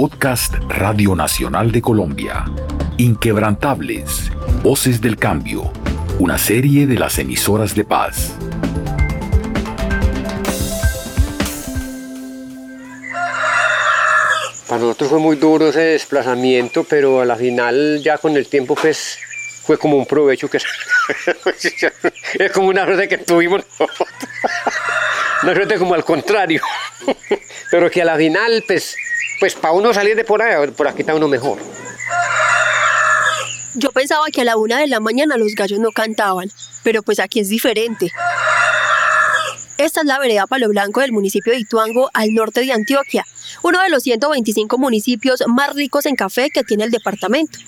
podcast Radio Nacional de Colombia. Inquebrantables, Voces del Cambio, una serie de las emisoras de paz. Para nosotros fue muy duro ese desplazamiento, pero a la final ya con el tiempo pues fue como un provecho que es como una suerte que tuvimos nosotros. Una suerte como al contrario. Pero que a la final, pues, pues para uno salir de por ahí, por aquí está uno mejor. Yo pensaba que a la una de la mañana los gallos no cantaban, pero pues aquí es diferente. Esta es la vereda Palo Blanco del municipio de Ituango, al norte de Antioquia, uno de los 125 municipios más ricos en café que tiene el departamento.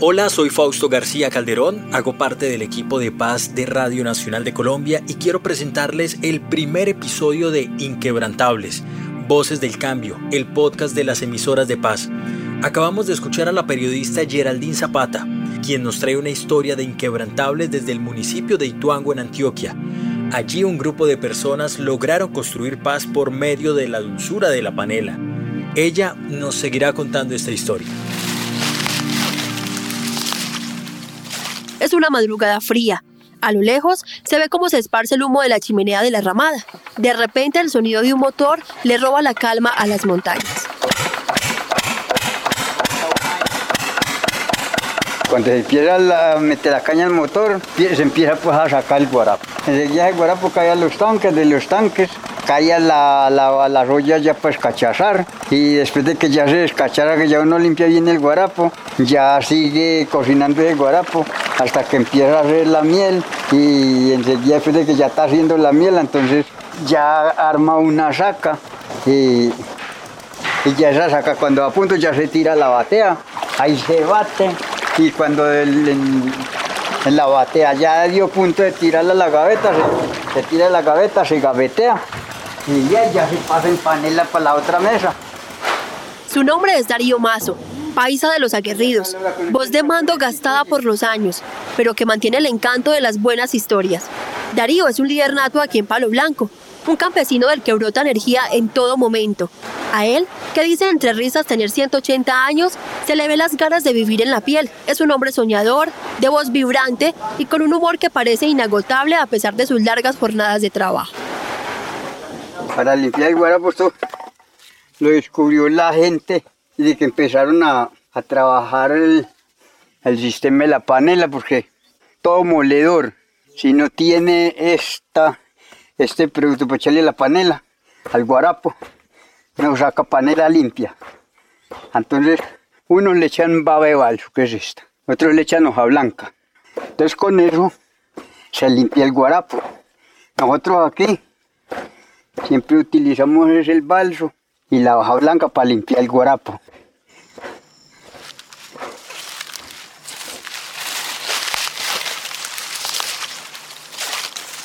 Hola, soy Fausto García Calderón, hago parte del equipo de paz de Radio Nacional de Colombia y quiero presentarles el primer episodio de Inquebrantables, Voces del Cambio, el podcast de las emisoras de paz. Acabamos de escuchar a la periodista Geraldine Zapata, quien nos trae una historia de inquebrantables desde el municipio de Ituango en Antioquia. Allí un grupo de personas lograron construir paz por medio de la dulzura de la panela. Ella nos seguirá contando esta historia. Es una madrugada fría. A lo lejos se ve cómo se esparce el humo de la chimenea de la ramada. De repente el sonido de un motor le roba la calma a las montañas. Cuando se empieza a meter la caña al motor, se empieza pues a sacar el guarapo. Enseguida el guarapo cae a los tanques, de los tanques cae la, la, la roya ya pues cachazar y después de que ya se descachara, que ya uno limpia bien el guarapo, ya sigue cocinando el guarapo hasta que empieza a hacer la miel y enseguida después de que ya está haciendo la miel, entonces ya arma una saca y, y ya esa saca cuando a punto ya se tira la batea, ahí se bate y cuando en, la batea ya dio punto de tirarla a la gaveta, se, se tira la gaveta, se gavetea y ya, ya se pasa en panela para la otra mesa. Su nombre es Darío Mazo, paisa de los aguerridos, voz de mando gastada por los años, pero que mantiene el encanto de las buenas historias. Darío es un líder nato aquí en Palo Blanco, un campesino del que brota energía en todo momento. A él, que dice entre risas tener 180 años, se le ve las ganas de vivir en la piel. Es un hombre soñador, de voz vibrante y con un humor que parece inagotable a pesar de sus largas jornadas de trabajo. Para limpiar el guarapo esto lo descubrió la gente y de que empezaron a, a trabajar el, el sistema de la panela porque todo moledor, si no tiene esta este producto para echarle la panela al guarapo, no saca panela limpia. Entonces, unos le echan baba de balso, que es esta, otros le echan hoja blanca. Entonces, con eso se limpia el guarapo. Nosotros aquí siempre utilizamos el balso y la hoja blanca para limpiar el guarapo.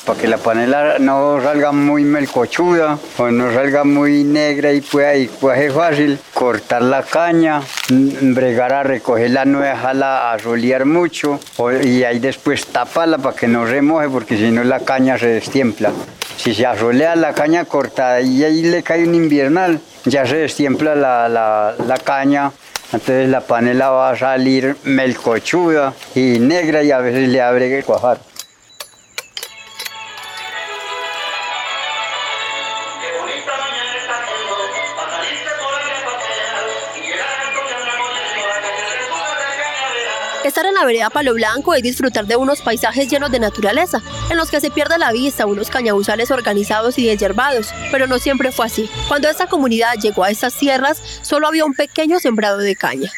Para que la panela no salga muy melcochuda o no salga muy negra y pueda y ser fácil, cortar la caña, bregar a recogerla, no dejarla a solear mucho y ahí después taparla para que no remoje porque si no la caña se destiempla. Si se asolea la caña cortada y ahí le cae un invernal, ya se destiempla la, la, la caña entonces la panela va a salir melcochuda y negra y a veces le abre que cuajar. Estar en la vereda Palo Blanco y disfrutar de unos paisajes llenos de naturaleza, en los que se pierde la vista, unos cañabuzales organizados y deshiervados, pero no siempre fue así. Cuando esta comunidad llegó a estas tierras, solo había un pequeño sembrado de caña.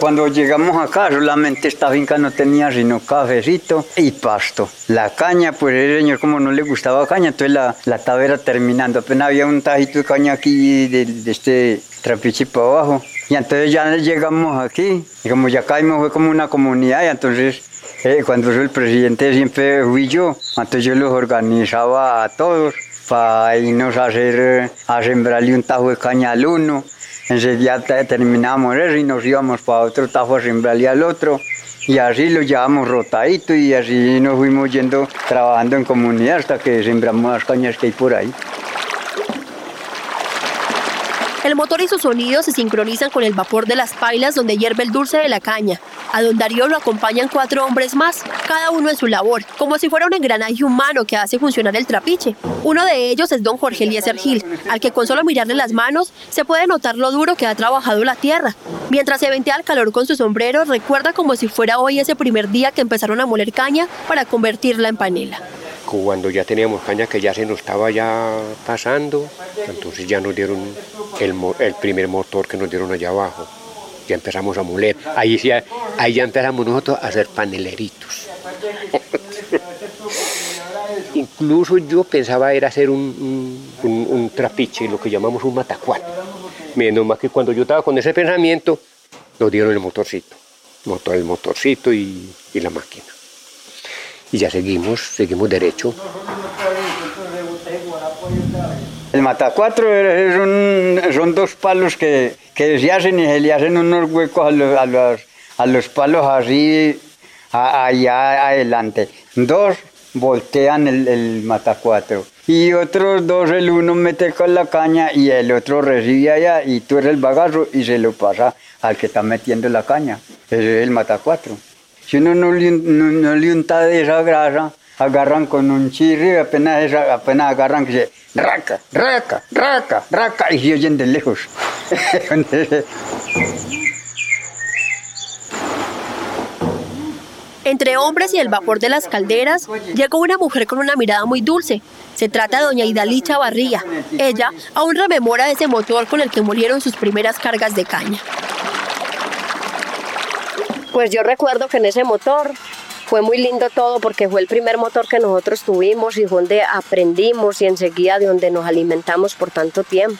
Cuando llegamos acá, solamente esta finca no tenía sino cafecito y pasto. La caña, pues el señor como no le gustaba caña, entonces la, la estaba terminando. Apenas había un tajito de caña aquí de, de este trapiche para abajo. Y entonces ya llegamos aquí, y como ya caímos fue como una comunidad, y entonces eh, cuando soy el presidente siempre fui yo, entonces yo los organizaba a todos para irnos a, hacer, a sembrarle un tajo de caña al uno, enseguida terminamos eso y nos íbamos para otro tajo a sembrarle al otro, y así lo llevamos rotadito y así nos fuimos yendo trabajando en comunidad hasta que sembramos las cañas que hay por ahí. El motor y su sonido se sincronizan con el vapor de las pailas donde hierve el dulce de la caña. A don Darío lo acompañan cuatro hombres más, cada uno en su labor, como si fuera un engranaje humano que hace funcionar el trapiche. Uno de ellos es don Jorge Eliezer Gil, al que con solo mirarle las manos se puede notar lo duro que ha trabajado la tierra. Mientras se ventea el calor con su sombrero, recuerda como si fuera hoy ese primer día que empezaron a moler caña para convertirla en panela cuando ya teníamos caña que ya se nos estaba ya pasando, entonces ya nos dieron el, primer motor que nos dieron allá abajo. Ya empezamos a moler. Ahí, ya, ahí ya empezamos nosotros a hacer paneleritos. Incluso yo pensaba era hacer un, trapiche, lo que llamamos un matacual. Menos más que cuando yo estaba con ese pensamiento, nos dieron el motorcito. Motor, el motorcito y la máquina y ya seguimos, seguimos derecho. El matacuatro son dos palos que, que, se hacen y se le hacen unos huecos a los, a los, a los palos así allá adelante. Dos voltean el, el matacuatro y otros dos, el uno mete con la caña y el otro recibe allá y tú eres el bagazo y se lo pasa al que está metiendo la caña. Ese es el matacuatro. Si uno no le, no, le unta de esa grasa, agarran con un chirri, apenas, apenas agarran que se raca, raca, raca, raca, y se oyen de lejos. Entre hombres y el vapor de las calderas, llegó una mujer con una mirada muy dulce. Se trata de doña Idalí Chavarría. Ella aún rememora ese motor con el que murieron sus primeras cargas de caña. Pues yo recuerdo que en ese motor fue muy lindo todo porque fue el primer motor que nosotros tuvimos y fue donde aprendimos y enseguida de donde nos alimentamos por tanto tiempo.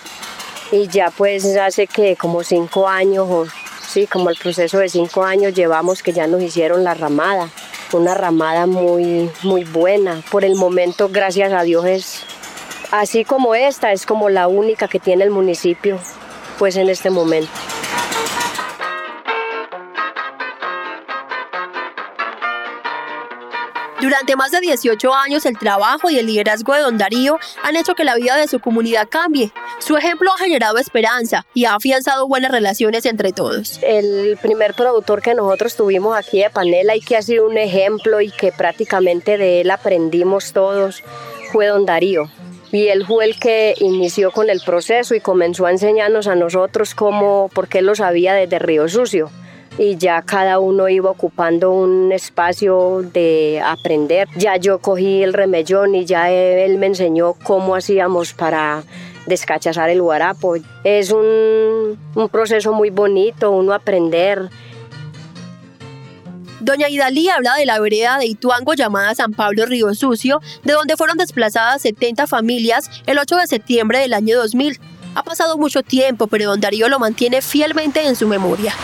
Y ya pues hace que como cinco años, o sí, como el proceso de cinco años llevamos que ya nos hicieron la ramada. Una ramada muy, muy buena. Por el momento, gracias a Dios, es así como esta, es como la única que tiene el municipio pues en este momento. Durante más de 18 años, el trabajo y el liderazgo de Don Darío han hecho que la vida de su comunidad cambie. Su ejemplo ha generado esperanza y ha afianzado buenas relaciones entre todos. El primer productor que nosotros tuvimos aquí de Panela y que ha sido un ejemplo y que prácticamente de él aprendimos todos fue Don Darío y él fue el que inició con el proceso y comenzó a enseñarnos a nosotros cómo, porque él lo sabía desde Río Sucio y ya cada uno iba ocupando un espacio de aprender. Ya yo cogí el remellón y ya él me enseñó cómo hacíamos para descachazar el guarapo. Es un, un proceso muy bonito, uno aprender. Doña Idalí habla de la vereda de Ituango llamada San Pablo Río Sucio, de donde fueron desplazadas 70 familias el 8 de septiembre del año 2000. Ha pasado mucho tiempo, pero don Darío lo mantiene fielmente en su memoria.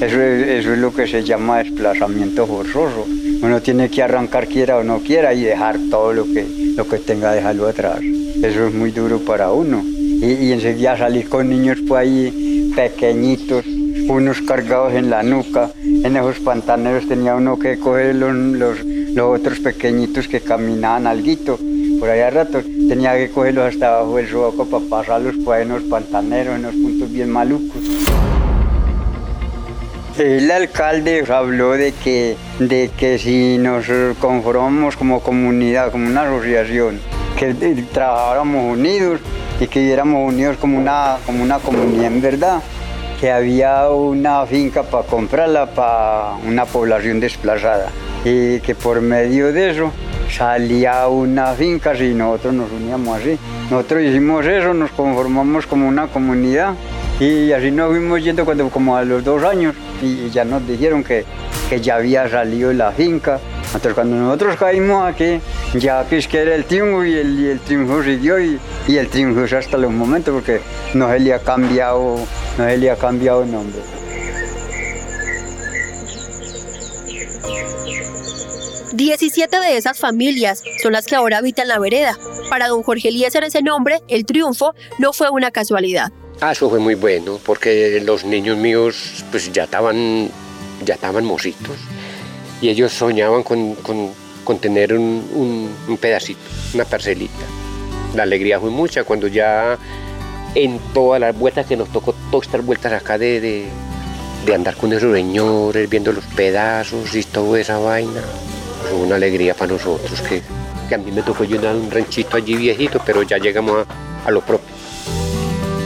Eso es, lo que se llama desplazamiento forzoso. Uno tiene que arrancar quiera o no quiera y dejar todo lo que, lo que tenga, dejarlo atrás. Eso es muy duro para uno. Y, enseguida salir con niños por ahí pequeñitos, unos cargados en la nuca. En esos pantaneros tenía uno que coger los, los, otros pequeñitos que caminaban alguito. Por allá rato tenía que cogerlos hasta abajo del sobaco para pasarlos por ahí en los pantaneros, en los puntos bien malucos. El alcalde habló de que, de que si nos conformamos como comunidad, como una asociación, que trabajáramos unidos y que viéramos unidos como una, como una comunidad verdad, que había una finca para comprarla para una población desplazada y que por medio de eso salía una finca si nosotros nos uníamos así. Nosotros hicimos eso, nos conformamos como una comunidad y así nos fuimos yendo cuando, como a los dos años y ya nos dijeron que, que ya había salido la finca. Entonces cuando nosotros caímos aquí, ya que es que era el triunfo y el, el triunfo siguió y, y, el triunfo es hasta los momentos porque no se le ha cambiado, no se le ha cambiado el nombre. Diecisiete de esas familias son las que ahora habitan la vereda. Para don Jorge Eliezer ese nombre, el triunfo, no fue una casualidad. Ah, eso fue muy bueno, porque los niños míos pues ya estaban, ya estaban mositos y ellos soñaban con, tener un, pedacito, una parcelita. La alegría fue mucha cuando ya en todas las vueltas que nos tocó, todas estas vueltas acá de, de, de andar con esos señores, viendo los pedazos y toda esa vaina. Fue una alegría para nosotros que, que a mí me tocó llenar un ranchito allí viejito, pero ya llegamos a, a lo propio.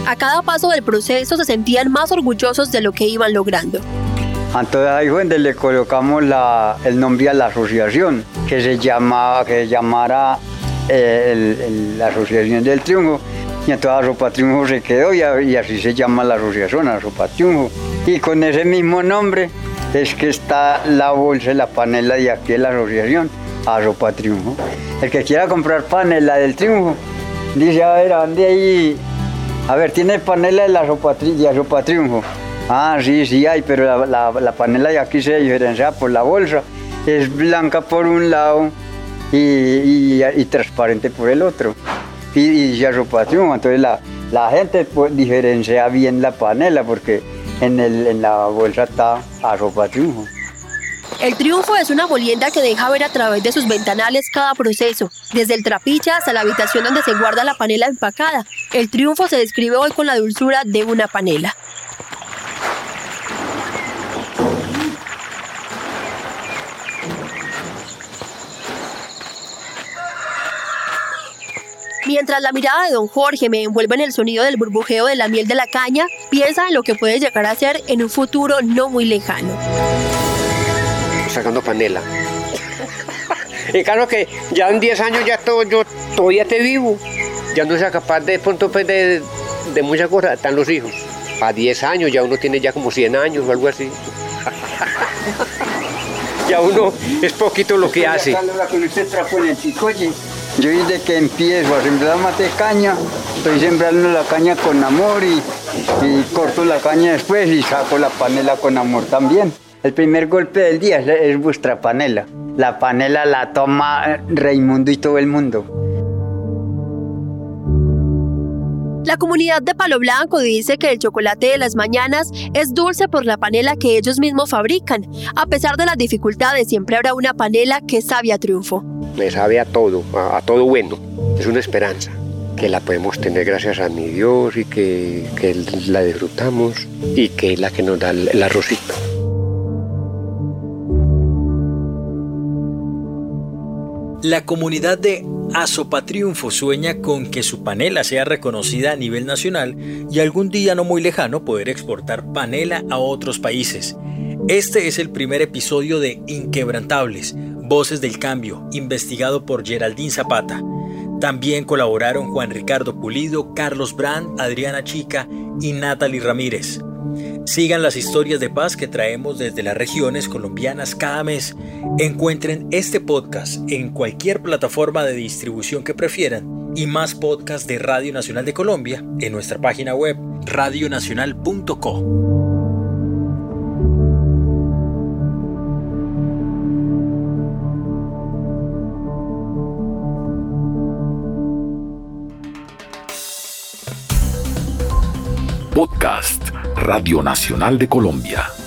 A cada paso del proceso se sentían más orgullosos de lo que iban logrando. Entonces ahí fue donde le colocamos la, el nombre a la asociación, que se llamaba, que se llamara eh, el- el- la Asociación del Triunfo. Y entonces Asopa Triunfo se quedó y, y así se llama la asociación, Asopa Triunfo. Y con ese mismo nombre es que está la bolsa y la panela de aquí de la asociación, Asopa Triunfo. El que quiera comprar panela del Triunfo, dice, a ver, ¿a dónde hay? A ver, ¿tiene panela de la de sopa triunfo? Ah, sí, sí hay, pero la, la- la panela de aquí se diferencia por la bolsa. Es blanca por un lado y, y- transparente por el otro. Y, y triunfo. Entonces la, la gente pues, diferencia bien la panela porque en, el, la bolsa está a sopa triunfo. El triunfo es una bolienda que deja ver a través de sus ventanales cada proceso, desde el trapiche hasta la habitación donde se guarda la panela empacada. El triunfo se describe hoy con la dulzura de una panela. Mientras la mirada de don Jorge me envuelve en el sonido del burbujeo de la miel de la caña, piensa en lo que puede llegar a ser en un futuro no muy lejano. sacando panela. Y claro que ya en 10 años ya todo, yo todavía te vivo. Ya no sea capaz de pronto pues, de, de muchas cosas. Están los hijos. A 10 años ya uno tiene ya como 100 años o algo así. ya uno es poquito lo que hace. Yo desde que empiezo a sembrar mate caña, estoy sembrando la caña con amor y, y corto la caña después y saco la panela con amor también. El primer golpe del día es, es vuestra panela. La panela la toma Raimundo y todo el mundo. La comunidad de Palo Blanco dice que el chocolate de las mañanas es dulce por la panela que ellos mismos fabrican. A pesar de las dificultades, siempre habrá una panela que sabe a triunfo. Me sabe a todo, a, todo bueno. Es una esperanza que la podemos tener gracias a mi Dios y que, que la disfrutamos y que es la que nos da el arrocito. La comunidad de Azopatriunfo sueña con que su panela sea reconocida a nivel nacional y algún día no muy lejano poder exportar panela a otros países. Este es el primer episodio de Inquebrantables, Voces del Cambio, investigado por Geraldine Zapata. También colaboraron Juan Ricardo Pulido, Carlos Brand, Adriana Chica y Natalie Ramírez. Sigan las historias de paz que traemos desde las regiones colombianas cada mes. Encuentren este podcast en cualquier plataforma de distribución que prefieran y más podcasts de Radio Nacional de Colombia en nuestra página web radionacional.co. Podcast Radio Nacional de Colombia.